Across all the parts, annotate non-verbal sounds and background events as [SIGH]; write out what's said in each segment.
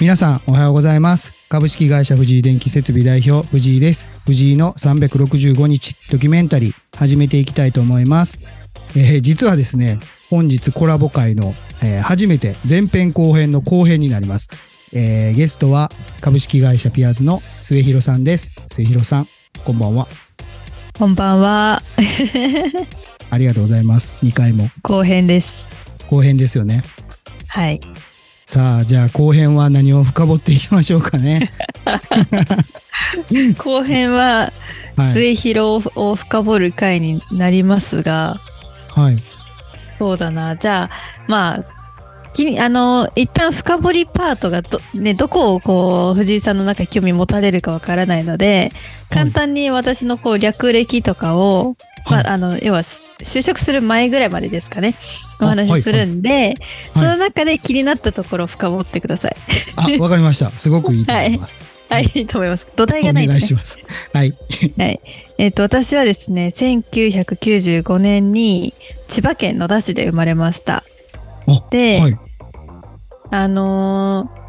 皆さんおはようございます。株式会社藤井電気設備代表藤井です。藤井の365日ドキュメンタリー始めていきたいと思います。えー実はですね、本日コラボ会の、えー初めて前編後編の後編になります。えーゲストは株式会社ピアーズの末広さんです。末広さん、こんばんは。こんばんは。[LAUGHS] ありがとうございます。2回も後編です。後編ですよね。はい。さあ、じゃあ後編は何を深掘っていきましょうかね。[LAUGHS] 後編は、はい。末広を深掘る回になりますが、はい。そうだな。じゃあ、まあ、あの、一旦深掘りパートがど、ね、どこをこう、藤井さんの中に興味持たれるかわからないので、簡単に私のこう、略歴とかを、はいまあ、あの、要は、し就職する前ぐらいまでですかね、おあ話しするんで、そはいの中で気になったところを深掘ってください。あ、わかりました。すごくいいと思います。はい、いいと思います。土台がおないんで、ね。願いします。はい。はい。えっ、と、私はですね、1995年に千葉県野田市で生まれました。あ、ではい。あのー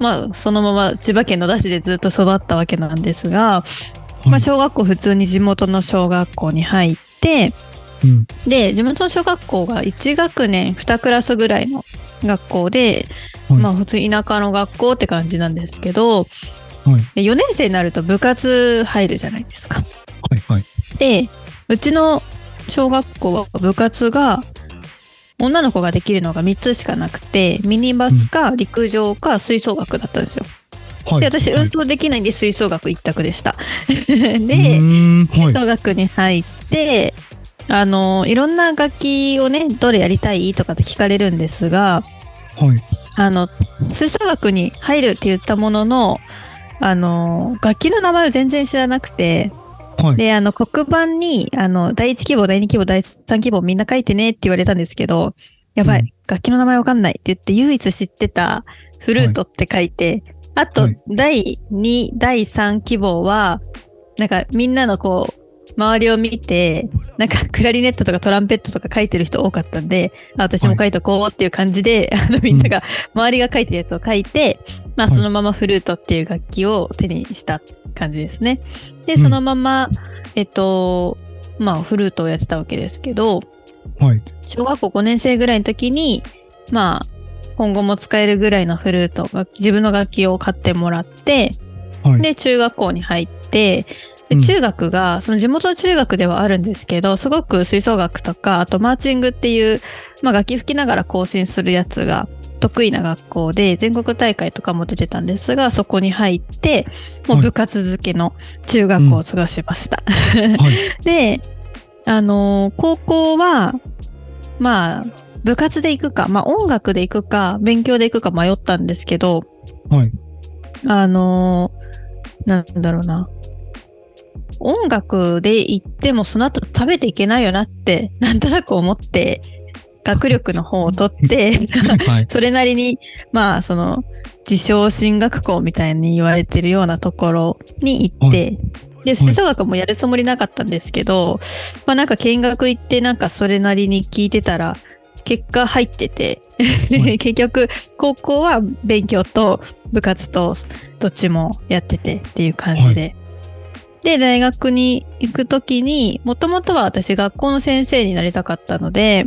まあ、そのまま千葉県野田市でずっと育ったわけなんですが、まあ、小学校普通に地元の小学校に入って、うん。で、地元の小学校が1学年2クラスぐらいの学校で、はいまあ普通田舎の学校って感じなんですけど、はい。4年生になると部活入るじゃないですか。はい。はい。で、うちの小学校は部活が、女の子ができるのが3つしかなくて、ミニバスか陸上か吹奏楽だったんですよ。はい。で、私、はい運動できないんで吹奏楽一択でした。[LAUGHS] うで。吹奏楽に入って、あの、いろんな楽器をね、どれやりたいとかって聞かれるんですが、はい。あの、吹奏楽に入るって言ったものの、あの、楽器の名前を全然知らなくて、はい。で、あの、黒板に、あの、第1希望、第2希望、第3希望みんな書いてねって言われたんですけど、やばい、うん。楽器の名前わかんないって言って、唯一知ってたフルートって書いて、あとはい、第2、第3希望は、なんかみんなのこう、周りを見て、なんかクラリネットとかトランペットとか書いてる人多かったんで、あ私も書いとこうっていう感じで、[LAUGHS] あのみんなが、周りが書いてるやつを書いて、まあはい。そのままフルートっていう楽器を手にした感じですね。で、うんそのまま、えっと、まあフルートをやってたわけですけど、はい。小学校5年生ぐらいの時に、まあ、今後も使えるぐらいのフルートが、自分の楽器を買ってもらって、はい。で、中学校に入って、でうん中学が、その地元の中学ではあるんですけど、すごく吹奏楽とか、あとマーチングっていう、まあ楽器吹きながら更新するやつが得意な学校で、全国大会とかも出てたんですが、そこに入って、もうはい部活漬けの中学校を過ごしました。はい。[LAUGHS] で、あのー高校は、まあ、部活で行くか、まあ音楽で行くか、勉強で行くか迷ったんですけど、はい。あのーなんだろうな。音楽で行ってもその後食べていけないよなって、なんとなく思って、学力の方を取って、はい。それなりに、まあ、その、自称進学校みたいに言われてるようなところに行って、で、吹奏楽もやるつもりなかったんですけど、まあなんか見学行ってなんかそれなりに聞いてたら、結果入ってて、はい [LAUGHS] 結局、高校は勉強と部活とどっちもやっててっていう感じで。で、大学に行くときに、もともとは私学校の先生になりたかったので、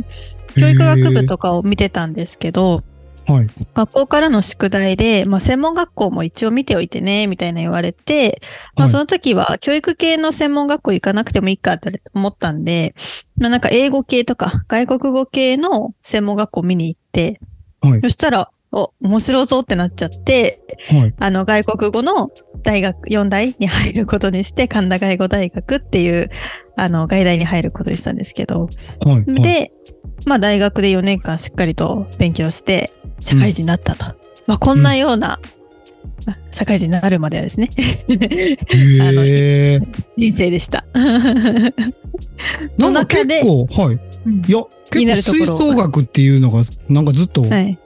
教育学部とかを見てたんですけど、はい。学校からの宿題で、まあ、専門学校も一応見ておいてね、みたいな言われて、まあ、はいその時は教育系の専門学校行かなくてもいいかって思ったんで、まあ、なんか英語系とか外国語系の専門学校見に行って、はい。そしたら、お、面白そうってなっちゃって、はい。あの、外国語の大学、4大に入ることにして、神田外語大学っていう、あの、外大に入ることにしたんですけど、はい。で、まあ大学で4年間しっかりと勉強して、社会人になったと。まあこんなような、まあ社会人になるまではですね、あのへえ。人生でした。なんか結構、はい。いや、結構吹奏楽っていうのが、なんかずっとはい。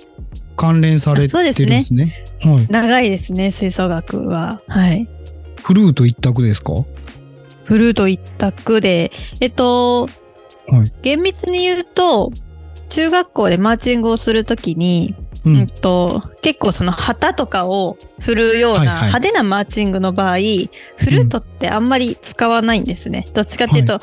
関連されてるんですね。はい。長いですね、吹奏楽は。はい。フルート一択ですか？フルート一択で、えっと、はい。厳密に言うと、中学校でマーチングをするときに、ううんんと、結構その旗とかを振るようなはいはい。派手なマーチングの場合、フルートってあんまり使わないんですね。どっちかっていうと、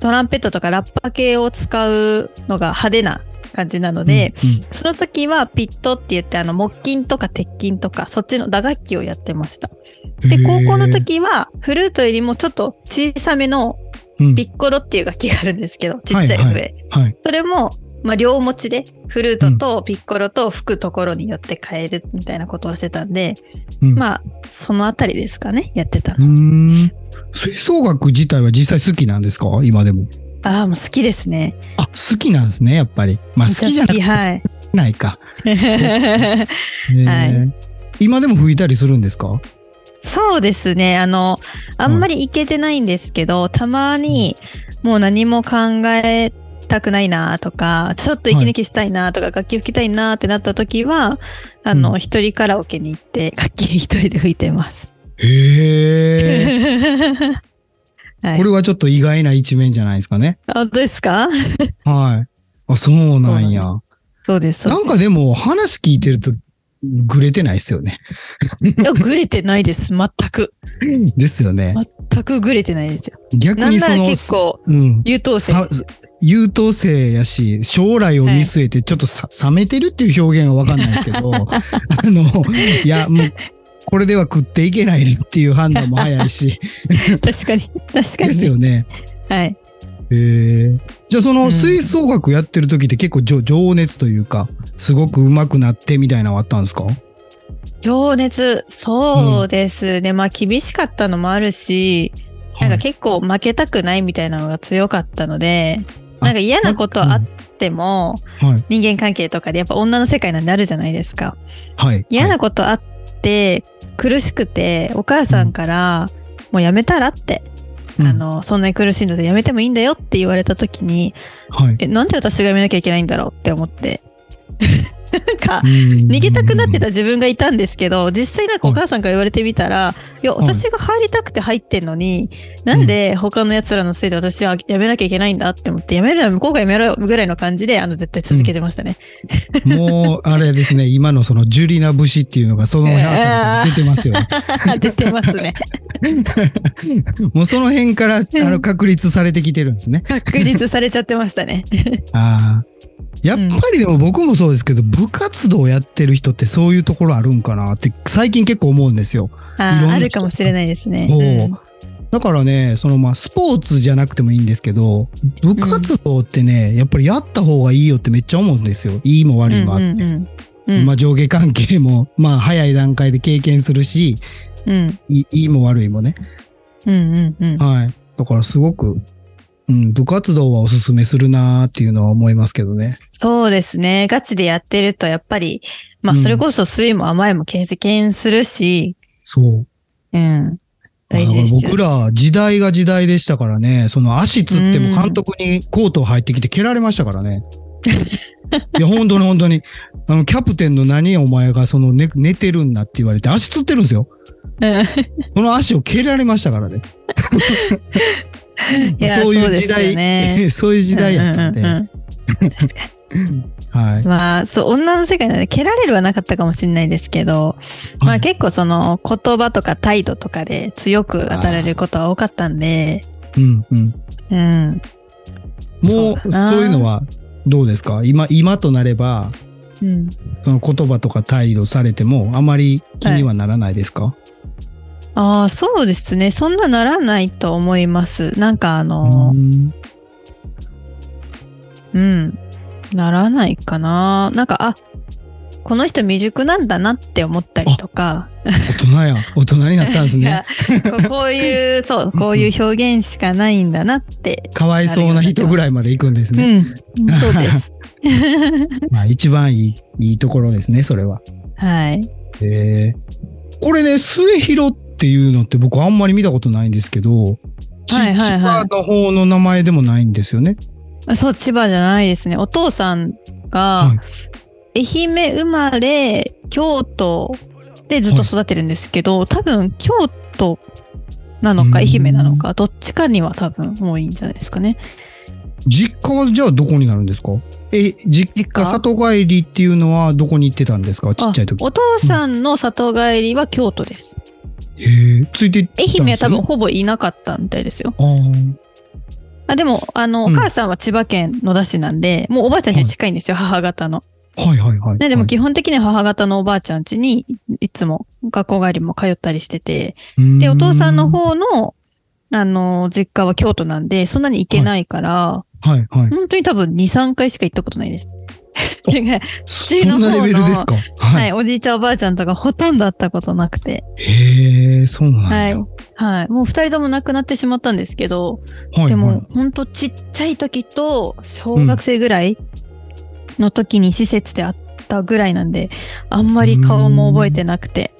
トランペットとかラッパ系を使うのが派手な感じなので、うんその時はピットって言ってあの木琴とか鉄琴とかそっちの打楽器をやってました。で、高校の、時はフルートよりもちょっと小さめのピッコロっていう楽器があるんですけど、ちっちゃい笛。はいはい。それも、まあ、両持ちで、フルートとピッコロと吹くところによって変えるみたいなことをしてたんで、うんまあ、そのあたりですかね、やってたの。ん。吹奏楽自体は実際好きなんですか？今でも。ああ、もう好きですね。あ、好きなんですね、やっぱり。まあ好きじゃなくてはい。ないか。[LAUGHS] [LAUGHS] はねえ今でも吹いたりするんですか？そうですね。あの、あんまりいけてないんですけど、たまにもう何も考えたくないなとか、ちょっと息抜きしたいなとか、楽器吹きたいなってなった時は、あうの、一人カラオケに行って、楽器一人で吹いてます。へえ。[LAUGHS] はい、これはちょっと意外な一面じゃないですかね。本当ですか？はい。あ、そうなんや。そうですなんかでも話聞いてると、ぐれてないですよね。いや、ぐれてないです。全く。[LAUGHS] ですよね。全くぐれてないですよ。逆にその、結構、うん。優等生。優等生やし、将来を見据えてちょっとさ、冷めてるっていう表現はわかんないですけど、[LAUGHS] あの、いや、もう、これでは食っていけないっていう判断も早いし、確かに。確かに。ですよね。はい。へえ。じゃあそうのん吹奏楽やってる時って結構情情熱というか、すごく上手くなってみたいなのはあったんですか？情熱、そうですね。まあ、厳しかったのもあるし、なんか結構負けたくないみたいなのが強かったので、あなんか嫌なことあっても、はい。人間関係とかでやっぱ女の世界なんであるじゃないですか。はい。嫌はないことあって、苦しくて、お母さんから、もうやめたらって、うんあの、そんなに苦しいのでやめてもいいんだよって言われた時に、はい。え、なんで私がやめなきゃいけないんだろうって思って。なんか、逃逃げたくなってた自分がいたんですけど、実際なんかお母さんから言われてみたら、いや、はい私が入りたくて入ってんのに、なんで他の奴らのせいで私はやめなきゃいけないんだって思って、やめるなら向こうがやめろよぐらいの感じで、あの、絶対続けてましたね。もう、あれですね、今のそのジュリナ節っていうのがその辺出てますよね。[LAUGHS] 出てますね。[LAUGHS] もうその辺からあの確立されてきてるんですね。確立されちゃってましたね。[LAUGHS] ああ。やっぱりでも僕もそうですけど、部活動やってる人ってそういうところあるんかなって最近結構思うんですよ。あーあるかもしれないですね。そううんだからね、そのまあスポーツじゃなくてもいいんですけど、部活動ってね、やっぱりやった方がいいよってめっちゃ思うんですよ。いいも悪いもあって。うんうんうんまあ上下関係も、まあ早い段階で経験するし、うんいいいも悪いもね。うんうんうんはい。だからすごく、うん、部活動はおすすめするなーっていうのは思いますけどね。そうですね。ガチでやってると、やっぱり、まあ、うんそれこそ酸いも甘いも経験するし、そう。うん。大事ですよ。僕ら時代が時代でしたからね、その足つっても監督にコート入ってきて蹴られましたからね。[LAUGHS] いや、本当に本当に。あの、キャプテンの何お前がその寝寝てるんだって言われて足つってるんですよ。うんその足を蹴られましたからね。[LAUGHS] [LAUGHS] そういう時代、ね [LAUGHS] そういう時代やったんで。うんうんうん [LAUGHS] 確かはいに。。まあ、そう、女の世界なんで、蹴られるはなかったかもしれないですけど、まはいあ結構その言葉とか態度とかで強く当たられることは多かったんで、うんうん。うん。もそうそういうのはどうですか？今、今となれば、うん。その言葉とか態度されても、あまり気にはならないですか、ああ、そうですね。そんなならないと思います。なんかあうの、んうん。ならないかな。なんか、あ、この人未熟なんだなって思ったりとか。大人や。大人になったんですいねや。ここういう、そう、こういう表現しかないんだなって。かわいそうな人ぐらいまで行くんですうね。ん。そうです。[LAUGHS] まあ一番いい、いいところですね、それは。はい。へえこれね、末広っていうのって僕あんまり見たことないんですけど、ちはいはいはい千葉の方の名前でもないんですよね。そう、千葉じゃないですね。お父さんがは、愛媛生まれ、京都でずっと育ってるんですけど、多分京都なのかうん愛媛なのか、どっちかには多分多いんじゃないですかね。実家はじゃあどこになるんですか？え、実実家？家里帰りっていうのはどこに行ってたんですか？ちっちゃい時。お父さんの里帰りは京都です。へえ、ついて行ったんです愛媛は多分ねほぼいなかったみたいですよ。あでも、あの、おうん母さんは千葉県野田市なんで、もうおばあちゃん家近いんですよ、母方の。はいはいはい。ね、ではいも基本的には母方のおばあちゃん家にいつも学校帰りも通ったりしてて、で、お父さんの方の、あの、実家は京都なんで、そんなに行けないから、はいはい。本当に多分2、3回しか行ったことないです。おてかそんなレベルですか？ははい。い、おじいちゃんおばあちゃんとかほとんど会ったことなくて。へえ、そうなんはいや。。はい。もう二人とも亡くなってしまったんですけど、はいはいでも、ほんとちっちゃい時と、小学生ぐらいの時に施設で会ったぐらいなんで、あんまり顔も覚えてなくて。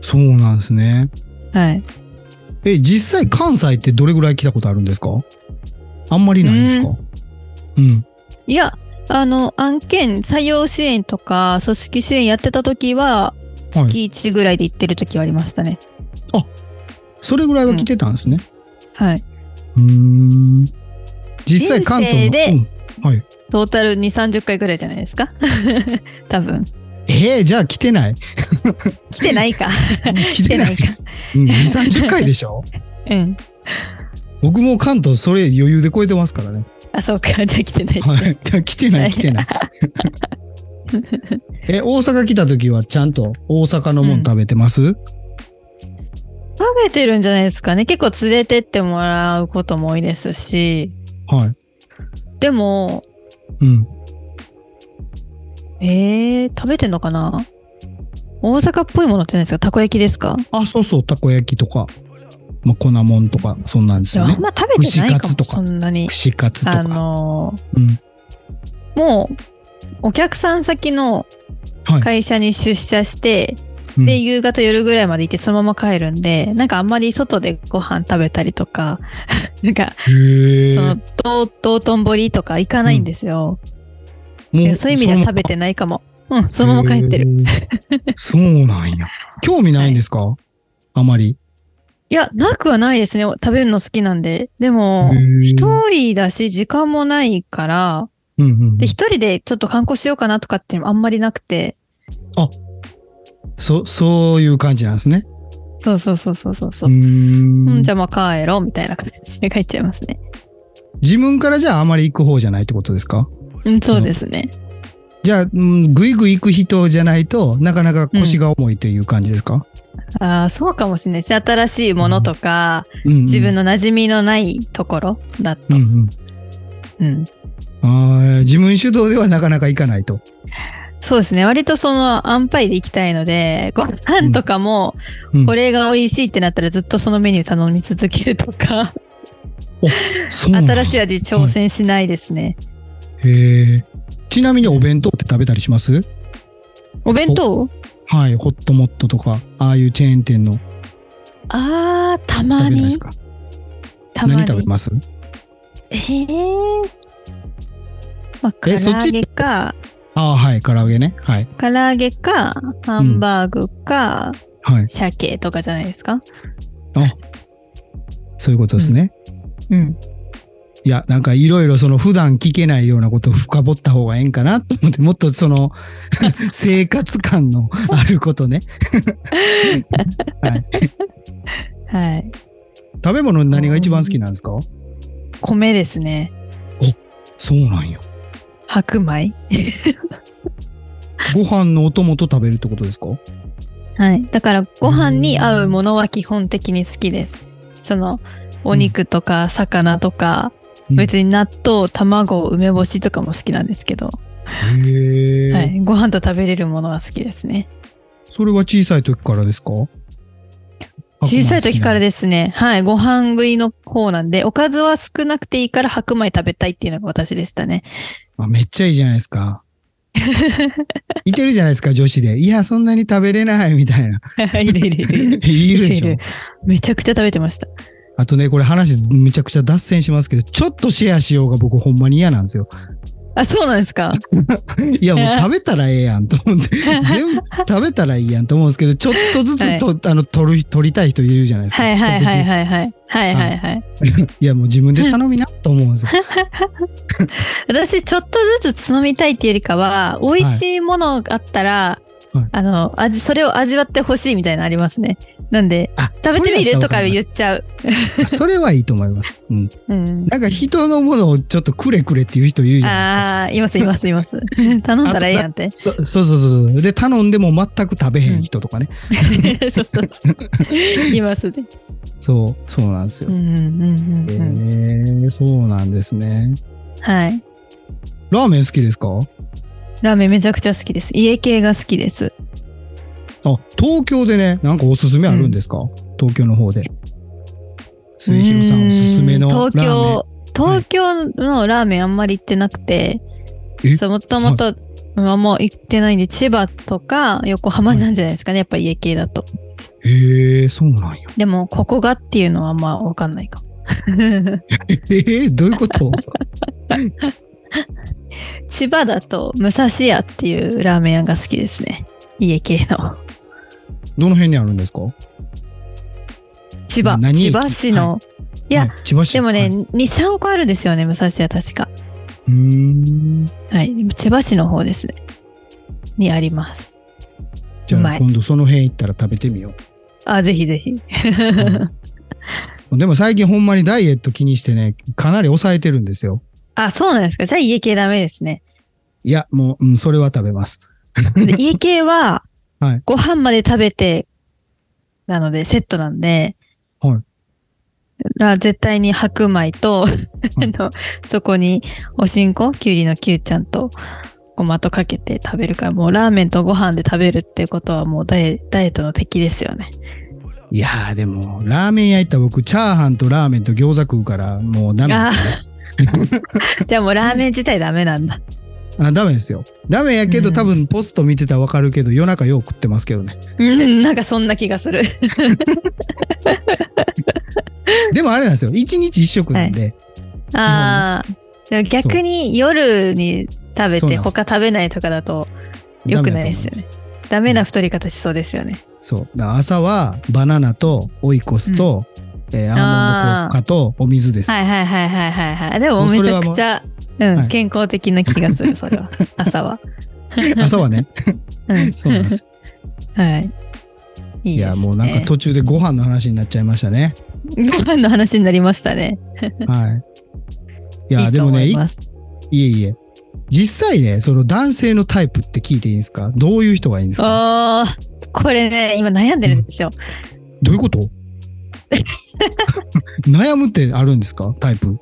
そうなんですね。はい。え、実際関西ってどれぐらい来たことあるんですか？あんまりないんですか？うん。いや、あの、案件、採用支援とか、組織支援やってた時は、はい。月1ぐらいで行ってる時はありましたね。それぐらいは来てたんですね。はい。うーん。実際関東でうんはい。トータル2、30回ぐらいじゃないですか？[LAUGHS] 多分。えー、じゃあ来てない [LAUGHS] 来てないか。[LAUGHS] 来てない。か。うん、2、30回でしょ？うん。僕も関東それ余裕で超えてますからね。あ、そうか。[LAUGHS] じゃあ来てないですはね。い。来てない来てない。[LAUGHS] え、大阪来た時はちゃんと大阪のもん食べてます、食べてるんじゃないですかね。結構連れてってもらうことも多いですし。はい。でも、うん。えー、食べてんのかな？大阪っぽいものって何ですか？たこ焼きですか？あ、そうそう、たこ焼きとか、まあ、粉もんとか、そんなんですよね。ま食べてないかも。とかそんなに。串カツとあか。のうん。ーもう、お客さん先のはい。会社に出社して、うんで、夕方夜ぐらいまで行ってそのまま帰るんで、なんかあんまり外でご飯食べたりとか、[LAUGHS] なんか、へそのー、道、道頓堀とか行かないんですよ。もいやそういう意味では食べてないかも。うん、そのまま帰ってる。。そうなんや。興味ないんですか、[LAUGHS] あまり。いや、なくはないですね。食べるの好きなんで。でも一人だし、時間もないから、うんうんうんで、一人でちょっと観光しようかなとかっていうのもあんまりなくて、そ、そういう感じなんですね。そうそうそうそうそうそうう。ーんうん、じゃあまあ帰ろうみたいな感じで帰っちゃいますね。自分からじゃああまり行く方じゃないってことですか？うん、そうですね。じゃあ、うん、ぐいぐい行く人じゃないとなかなか腰が重いという感じですか、ああ、そうかもしれないです。新しいものとか、うんうん自分の馴染みのないところだと。うんうん。うん。あー自分主導ではなかなか行かないと。そうですね。割とその安牌で行きたいので、ご飯とかも、うんこれが美味しいってなったらずっとそのメニュー頼み続けるとか、新しい味挑戦しないですね。へえ。ちなみにお弁当って食べたりします？お弁当？はい。ホットモットとか、ああいうチェーン店の。ああ、たまにたまに。何食べます？ええまあ、唐揚げか、ああ、はい。唐揚げね。はい。唐揚げか、ハンバーグか、はい。鮭とかじゃないですか？そういうことですね。うん。いや、なんかいろいろその普段聞けないようなことを深掘った方がええんかなと思って、もっとその [LAUGHS] 生活感の [LAUGHS] あることね。はい。はい。食べ物何が一番好きなんですか？米ですね。そうなんや。白米 [LAUGHS] ご飯のお供と食べるってことですか？はい。だから、ご飯に合うものは基本的に好きです。その、お肉とか魚とか、うん別に納豆、卵、梅干しとかも好きなんですけど、へえ、はい。ご飯と食べれるものが好きですね。それは小さい時からですか？小さい時からで。ですね、はい。ご飯食いの方なんで、おかずは少なくていいから白米食べたいっていうのが私でしたね。あめっちゃいいじゃないですか。[LAUGHS] いてるじゃないですか、女子で。いや、そんなに食べれないみたいな。い [LAUGHS] るいるいるいる。[LAUGHS] でしょ。めちゃくちゃ食べてました。あとね、これ話めちゃくちゃ脱線しますけど、ちょっとシェアしようが僕ほんまに嫌なんですよ。あ、そうなんですか？[LAUGHS] いや、もう食べたらええやんと思って、[LAUGHS] 全部食べたらいいやんと思うんですけど、ちょっとずつと、あの、取る、取りたい人いるじゃないですか。はいはいはいはいはい。はいはいはい。[LAUGHS] いや、もう自分で頼みなと思うんですよ。私、ちょっとずつつまみたいっていうよりかは、美味しいものがあったら、はいあの、味、それを味わってほしいみたいなのありますね。なんで、あ、食べてみるとか言言っちゃう。それはいいと思います。うん。うん。なんか人のものをちょっとくれくれっていう人いるじゃないああ、いますいますいます。[LAUGHS] 頼んだらええやんって。ですか。そそうそうそうそう。で、頼んでも全く食べへん人とかね。[LAUGHS] そうそうそう。いますね。そう、そうなんですよ。うんうんうんうんえそうなんですね。はい。ラーメン好きですか？ラーメンめちゃくちゃ好きです。家系が好きです。あ、東京でね、なんかおすすめあるんですか、東京の方で。末広さんおすすめのラーメン。東京、東京のラーメンあんまり行ってなくて、え？そうもともと、うんあんま行ってないんで、千葉とか横浜なんじゃないですかね、やっぱ家系だと。へえ、そうなんや。でも、ここがっていうのはあんまわかんないかも。[LAUGHS] えー、どういうこと？[LAUGHS] 千葉だと、武蔵屋っていうラーメン屋が好きですね。家系の。どの辺にあるんですか？千葉、千葉市の、いやはい千葉市でもね、はい2、3個あるんですよね、武蔵屋確か。うーん。はい。千葉市の方ですね。にあります。じゃあ今度その辺行ったら食べてみよあ、ぜひぜひ。う。[LAUGHS] でも最近ほんまにダイエット気にしてね、かなり抑えてるんですよ。あ、そうなんですか。じゃあ家系ダメですね。いや、もう、うん、それは食べます。で家系は [LAUGHS] はい、ご飯まで食べて、なので、セットなんで、はいら絶対に白米と、あの、そこにおしんこ、きゅうりのきゅうちゃんと、ごまとかけて食べるから、もうラーメンとご飯で食べるってことはもうダイエダイエットの敵ですよね。いやーでも、ラーメン屋行ったら僕、チャーハンとラーメンと餃子食うから、もうダメですね。じゃあもうラーメン自体ダメなんだ。あダメですよ。ダメやけど、うん多分ポスト見てたらわかるけど、夜中よう食ってますけどね。うん、なんかそんな気がする。[LAUGHS] でもあれなんですよ。一日一食なんで。ああ。でも逆に夜に食べて他食べないとかだと良くないですよね。ダメな太り方しそうですよね。そう。朝はバナナとオイコスと、えーアーモンド効果とお水です。はいはいはいはいはいはい。でもめちゃくちゃ、うん、はい健康的な気がする、それは。[LAUGHS] 朝は。朝はね。[LAUGHS] うん。そうなんですよ。はい。いいね。や、もうなんか途中でご飯の話になっちゃいましたね。ご飯の話になりましたね。はい。いや、でもね、い思い。いえいえ。実際ね、その男性のタイプって聞いていいんですか？どういう人がいいんですか？ああ、これね、今悩んでるんですよ。どういうこと？悩むってあるんですか？タイプ。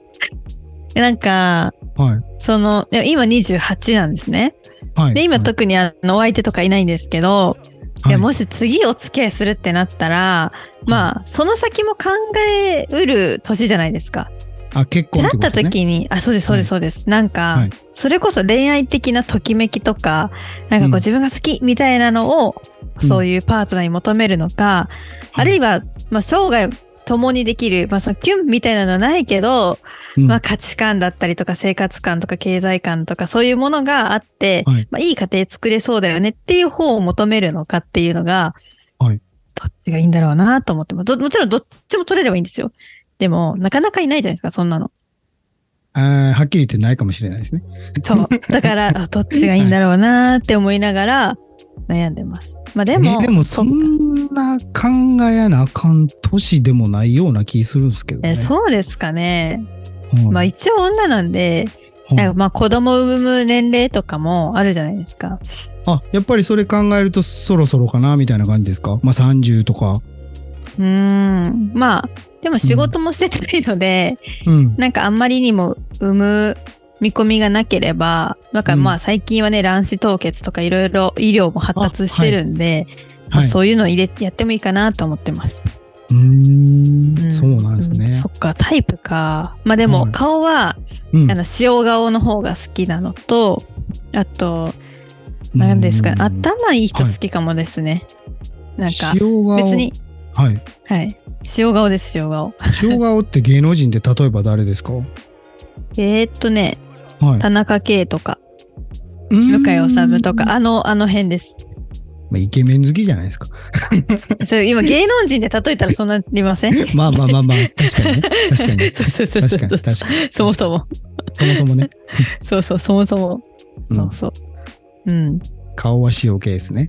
[LAUGHS] なんか、はい。その、今28なんですね。はい。で、今はい特にあの、お相手とかいないんですけど、いや、もし次お付き合いするってなったら、まあ、その先も考えうる年じゃないですか。あ、結ってなった時に、あ、そうです、そうです、そうです。なんか、はいそれこそ恋愛的なときめきとか、なんかこう自分が好きみたいなのを、うんそういうパートナーに求めるのか、あるいは、まあ、生涯共にできる、まあ、そのキュンみたいなのはないけど、うんまあ、価値観だったりとか生活観とか経済観とかそういうものがあって、はいまあ、いい家庭作れそうだよねっていう方を求めるのかっていうのが、はいどっちがいいんだろうなと思ってもちろんどっちも取れればいいんですよ。でも、なかなかいないじゃないですか、そんなの。あーはっきり言ってないかもしれないですね。そう。だから、[LAUGHS] あどっちがいいんだろうなって思いながら悩んでます。まあでも、えでもそんな考えなあかん年でもないような気するんですけどね。えそうですかね。はいまあ一応女なんで、はいなんかまあ子供を産む年齢とかもあるじゃないですか。あ、やっぱりそれ考えるとそろそろかなみたいな感じですか？まあ30とか。うーん。まあ、でも仕事もしてないので、うん。なんかあんまりにも産む見込みがなければ、なんかまあ最近はね、卵子凍結とかいろいろ医療も発達してるんで、まはい。あそういうのを入れてやってもいいかなと思ってます。うーんうんそうなんですねうん。そっか、タイプか。まあでもはい顔は、うんあの、塩顔の方が好きなのと、あと、何ですかね、うん頭いい人好きかもですね。なんか、塩顔？別に、はい。はい。塩顔です、塩顔。[LAUGHS] 塩顔って芸能人で例えば誰ですか？えーっとね、はい。田中圭とか、向井治とか、あの、あの辺です。まあ、イケメン好きじゃないですか。[LAUGHS] それ今芸能人で例えたらそんなりません？[LAUGHS] まあまあまあまあ、確かにね。確かに。[LAUGHS] そうそうそう確かに、そう。確かに。そもそも。そもそもね。そうそう、そもそも。うんそうそう。うん。顔は塩系ですね。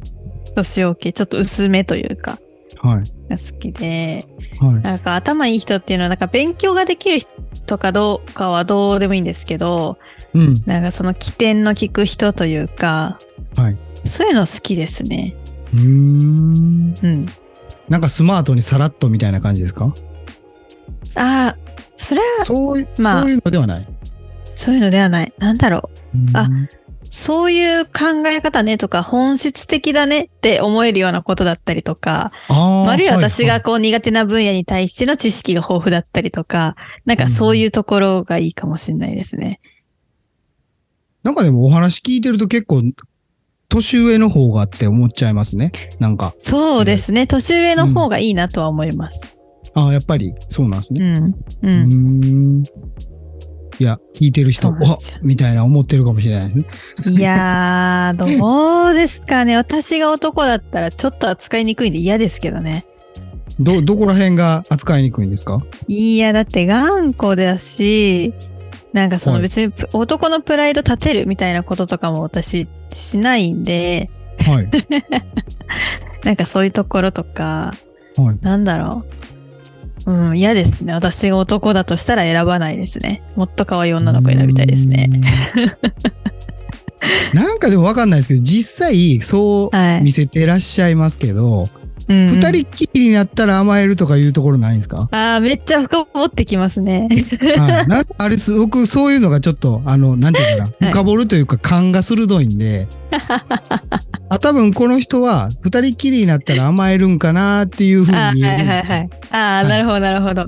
年を系、ちょっと薄めというか、はい。が好きで、はい。なんか頭いい人っていうのは、なんか勉強ができる人かどうかはどうでもいいんですけど、うん。なんかその起点の効く人というか、はい。そういうの好きですね。うーん。うん。なんかスマートにさらっとみたいな感じですか？ああ、それはそうい、まあそういうのではない。そういうのではない。なんだろう。うんあそういう考え方ねとか、本質的だねって思えるようなことだったりとか、あーあるいは私はいがこう苦手な分野に対しての知識が豊富だったりとか、なんかそういうところがいいかもしれないですね。なんかでもお話聞いてると結構、年上の方がって思っちゃいますね。なんか、そうですね。年上の方がいいなとは思います。ああ、やっぱりそうなんですね。うん。う。うんーん。いや、聞いてる人、そうなんですよわみたいな思ってるかもしれないですね。いやー、どうですかね。私が男だったらちょっと扱いにくいんで嫌ですけどね。ど、どこら辺が扱いにくいんですか？いや、だって頑固だし、なんかそのはい別にプ男のプライド立てるみたいなこととかも私しないんで、はい。[LAUGHS] なんかそういうところとか、はい。なんだろう。うん、嫌ですね。私が男だとしたら選ばないですね。もっと可愛い女の子選びたいですね。[LAUGHS] なんかでもわかんないですけど、実際そうはい見せてらっしゃいますけど、うん、二、人っきりになったら甘えるとかいうところないんですか？ああ、めっちゃ深掘ってきますね。はい。なあれす、僕そういうのがちょっと、あの、なんていうかな、はい深掘るというか勘が鋭いんで、あ、多分この人は二人っきりになったら甘えるんかなっていうふうにあー見える。はいはいはい。ああ、はいなるほどなるほど。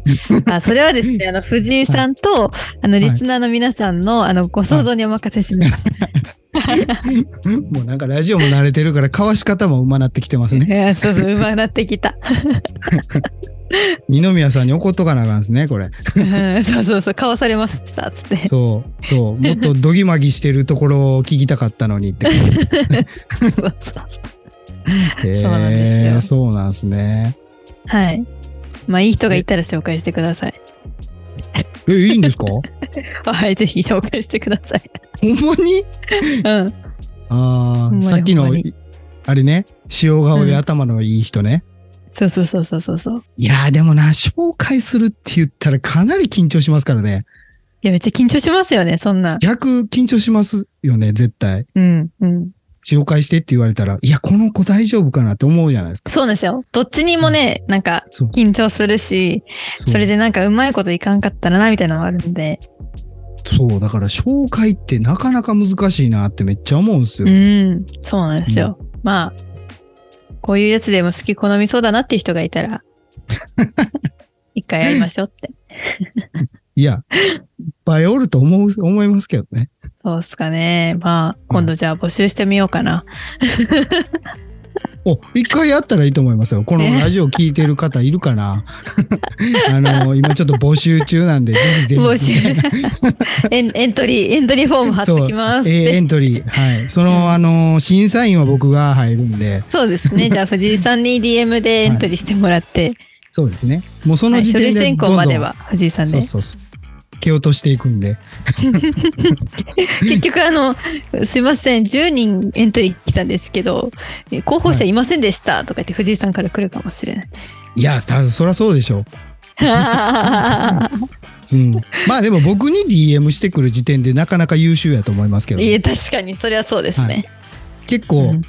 あそれはですね、あの、藤井さんと、あの、リスナーの皆さんの、あの、ご想像にお任せします。[LAUGHS] [LAUGHS] もうなんかラジオも慣れてるから、交わし方もうまなってきてますいね。や、そうそう、うまくなってきた。[LAUGHS] 二宮さんに怒っとかなあかんですね、これ。うんそうそうそう、買わされました、つって。そう、そう。もっとどぎまぎしてるところを聞きたかったのにって。そうそうそう。[LAUGHS] そうなんですよそうなんですね。はい。まあ、いい人がいたら紹介してください。え、いいんですか？[LAUGHS] はい、ぜひ紹介してください。ほんまに？うん。ああ、さっきのあれね、塩顔で頭のいい人ね。そうそうそうそうそうそう。いやーでもな、紹介するって言ったらかなり緊張しますからね。いや、めっちゃ緊張しますよね、そんな。逆緊張しますよね、絶対。うん、うん。紹介してって言われたら、いや、この子大丈夫かなって思うじゃないですか。そうですよ。どっちにもね、なんか。緊張するし、そうそれでなんかうまいこといかんかったらな、みたいなのがあるんで。そう、だから紹介ってなかなか難しいなってめっちゃ思うんですよ。うん、そうなんですよ。まあ、こういうやつでも好き好みそうだなっていう人がいたら、[LAUGHS] 一回やりましょうって。いや、いっぱいおると思う、思いますけどね。そうっすかね。まあ、今度じゃあ募集してみようかな。[LAUGHS] お、一回やったらいいと思いますよ。このラジオ聞いてる方いるかな [LAUGHS] あの、今ちょっと募集中なんで、ぜひぜひ。募集エンエントリー、エントリーフォーム貼ってきます。えーエントリー。はい。その、あの、審査員は僕が入るんで、そうですね。じゃあ藤井さんに DM でエントリーしてもらって、そうですね。もうそはい、の時点で書類選考までは藤井さんで。そうそうそう。蹴落としていくんで。結局あの、すいません、10人エントリー来たんですけど、え候補者いませんでしたとか言って藤井さんから来るかもしれない。いや、たそりゃそうでしょう。うん。まあでも僕に DM してくる時点でなかなか優秀やと思いますけど、いえ、確かにそれはそうですね。結構うん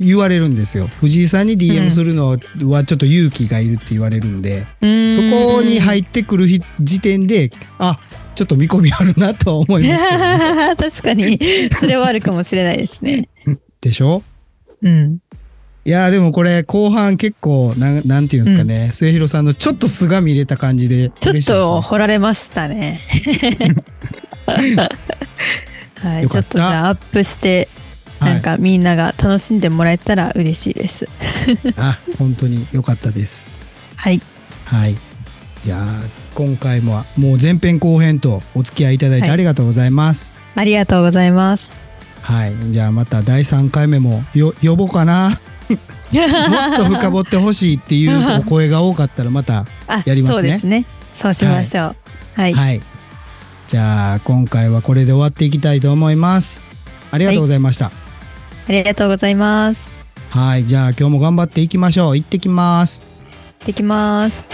言われるんですよ。藤井さんにう DM んするのはちょっと勇気がいるって言われるんで、うーん。そこに入ってくる日時点で、あ、ちょっと見込みあるなとは思いますね、[LAUGHS] 確かに、それはあるかもしれないですね。でしょ？うん。いやーでもこれ後半結構なんなんていうんですかね、末広さんのちょっと素が見れた感じでちょっと掘られましたね。[LAUGHS] はい、ちょっとじゃあアップして、はいなんかみんなが楽しんでもらえたら嬉しいです。[LAUGHS] あ本当に良かったですはい。はいじゃあ今回ももう前編後編とお付き合いいただいてはいありがとうございます。ありがとうございます。はい、じゃあまた第3回目もよ呼ぼうかな。[LAUGHS] もっと深掘ってほしいっていうお声が多かったらまた、あやりますねそうですね。そうしましょう。はい。はい。じゃあ今回はこれで終わっていきたいと思います。ありがとうございました。ありがとうございます。はい、じゃあ今日も頑張っていきましょう。行ってきます。行ってきます。